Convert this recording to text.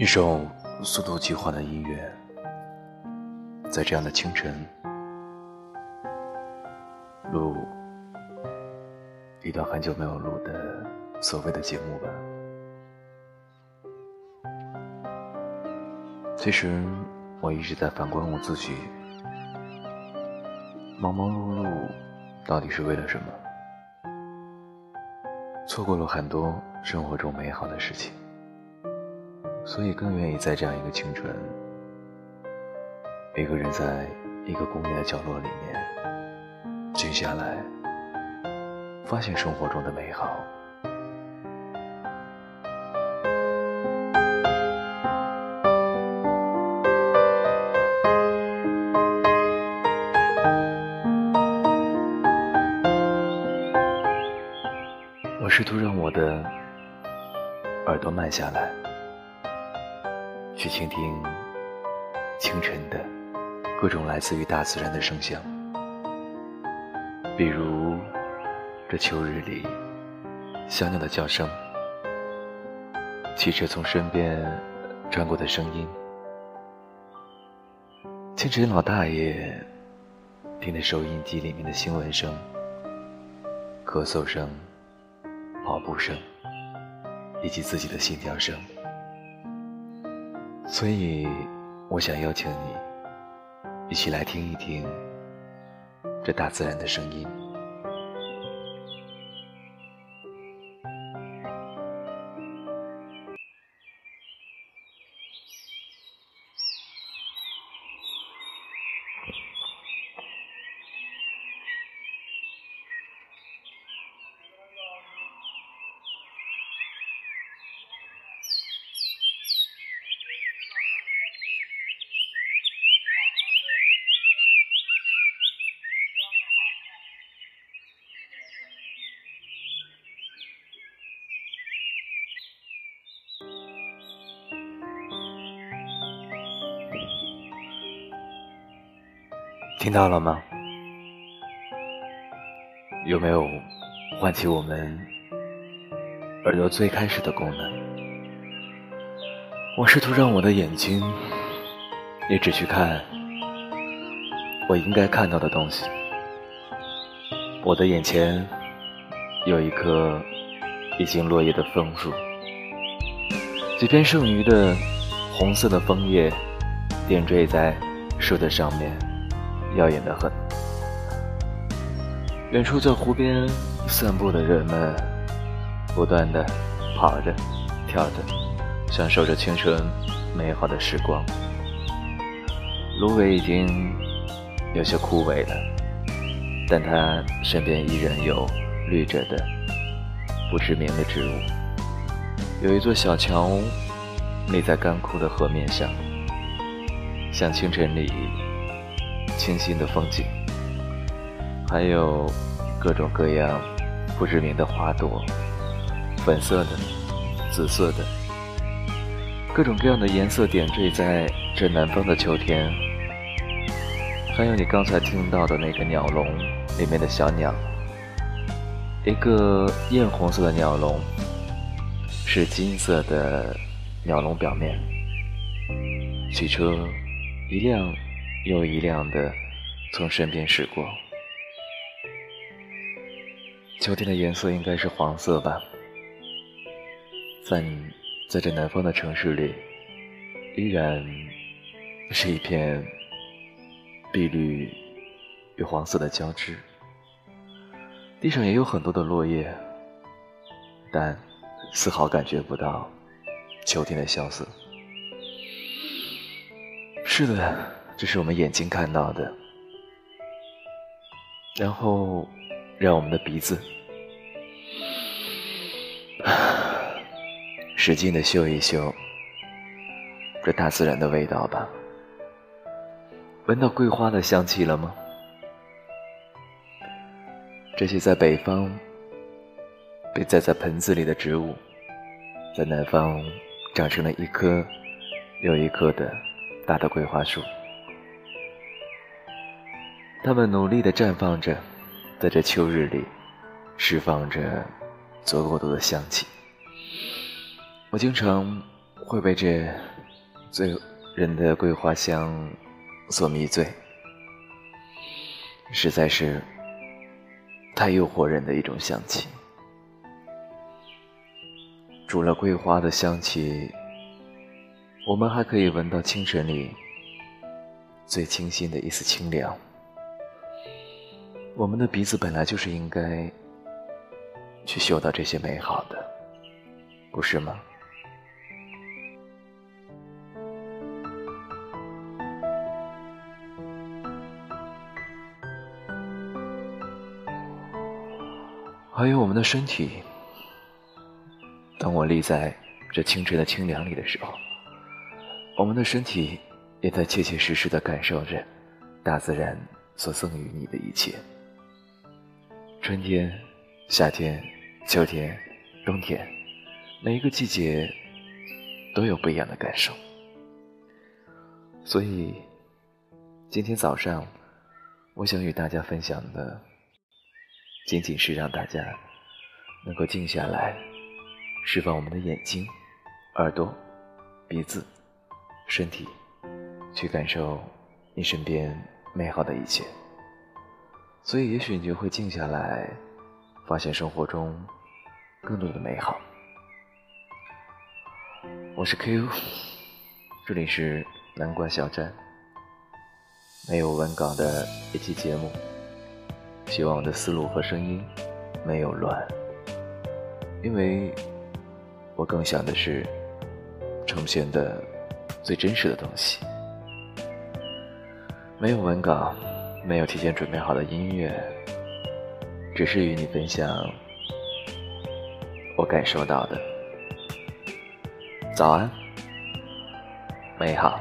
一首速度极缓的音乐，在这样的清晨，录一段很久没有录的所谓的节目吧。其实我一直在反观我自己，忙忙碌碌到底是为了什么？错过了很多生活中美好的事情。所以更愿意在这样一个清晨，一个人在一个公园的角落里面静下来，发现生活中的美好。我试图让我的耳朵慢下来。去倾听清晨的各种来自于大自然的声响，比如这秋日里小鸟的叫声，汽车从身边穿过的声音，清晨老大爷听的收音机里面的新闻声，咳嗽声、跑步声，以及自己的心跳声。所以，我想邀请你一起来听一听这大自然的声音。听到了吗？有没有唤起我们耳朵最开始的功能？我试图让我的眼睛也只去看我应该看到的东西。我的眼前有一棵已经落叶的枫树，几片剩余的红色的枫叶点缀在树的上面。耀眼的很。远处在湖边散步的人们，不断的跑着、跳着，享受着青春美好的时光。芦苇已经有些枯萎了，但它身边依然有绿着的不知名的植物。有一座小桥立在干枯的河面上，像清晨里。清新的风景，还有各种各样不知名的花朵，粉色的、紫色的，各种各样的颜色点缀在这南方的秋天。还有你刚才听到的那个鸟笼里面的小鸟，一个艳红色的鸟笼，是金色的鸟笼表面，汽车一辆。又一辆的从身边驶过，秋天的颜色应该是黄色吧。在在这南方的城市里，依然是一片碧绿与黄色的交织，地上也有很多的落叶，但丝毫感觉不到秋天的萧瑟。是的。这是我们眼睛看到的，然后让我们的鼻子 使劲的嗅一嗅这大自然的味道吧。闻到桂花的香气了吗？这些在北方被栽在盆子里的植物，在南方长成了一棵又一棵的大的桂花树。它们努力地绽放着，在这秋日里，释放着足够多的香气。我经常会被这醉人的桂花香所迷醉，实在是太诱惑人的一种香气。除了桂花的香气，我们还可以闻到清晨里最清新的一丝清凉。我们的鼻子本来就是应该去嗅到这些美好的，不是吗？还有我们的身体，当我立在这清晨的清凉里的时候，我们的身体也在切切实实的感受着大自然所赠予你的一切。春天、夏天、秋天、冬天，每一个季节都有不一样的感受。所以，今天早上，我想与大家分享的，仅仅是让大家能够静下来，释放我们的眼睛、耳朵、鼻子、身体，去感受你身边美好的一切。所以，也许你就会静下来，发现生活中更多的美好。我是 Q，这里是南瓜小站，没有文稿的一期节目。希望我的思路和声音没有乱，因为我更想的是呈现的最真实的东西。没有文稿。没有提前准备好的音乐，只是与你分享我感受到的。早安，美好。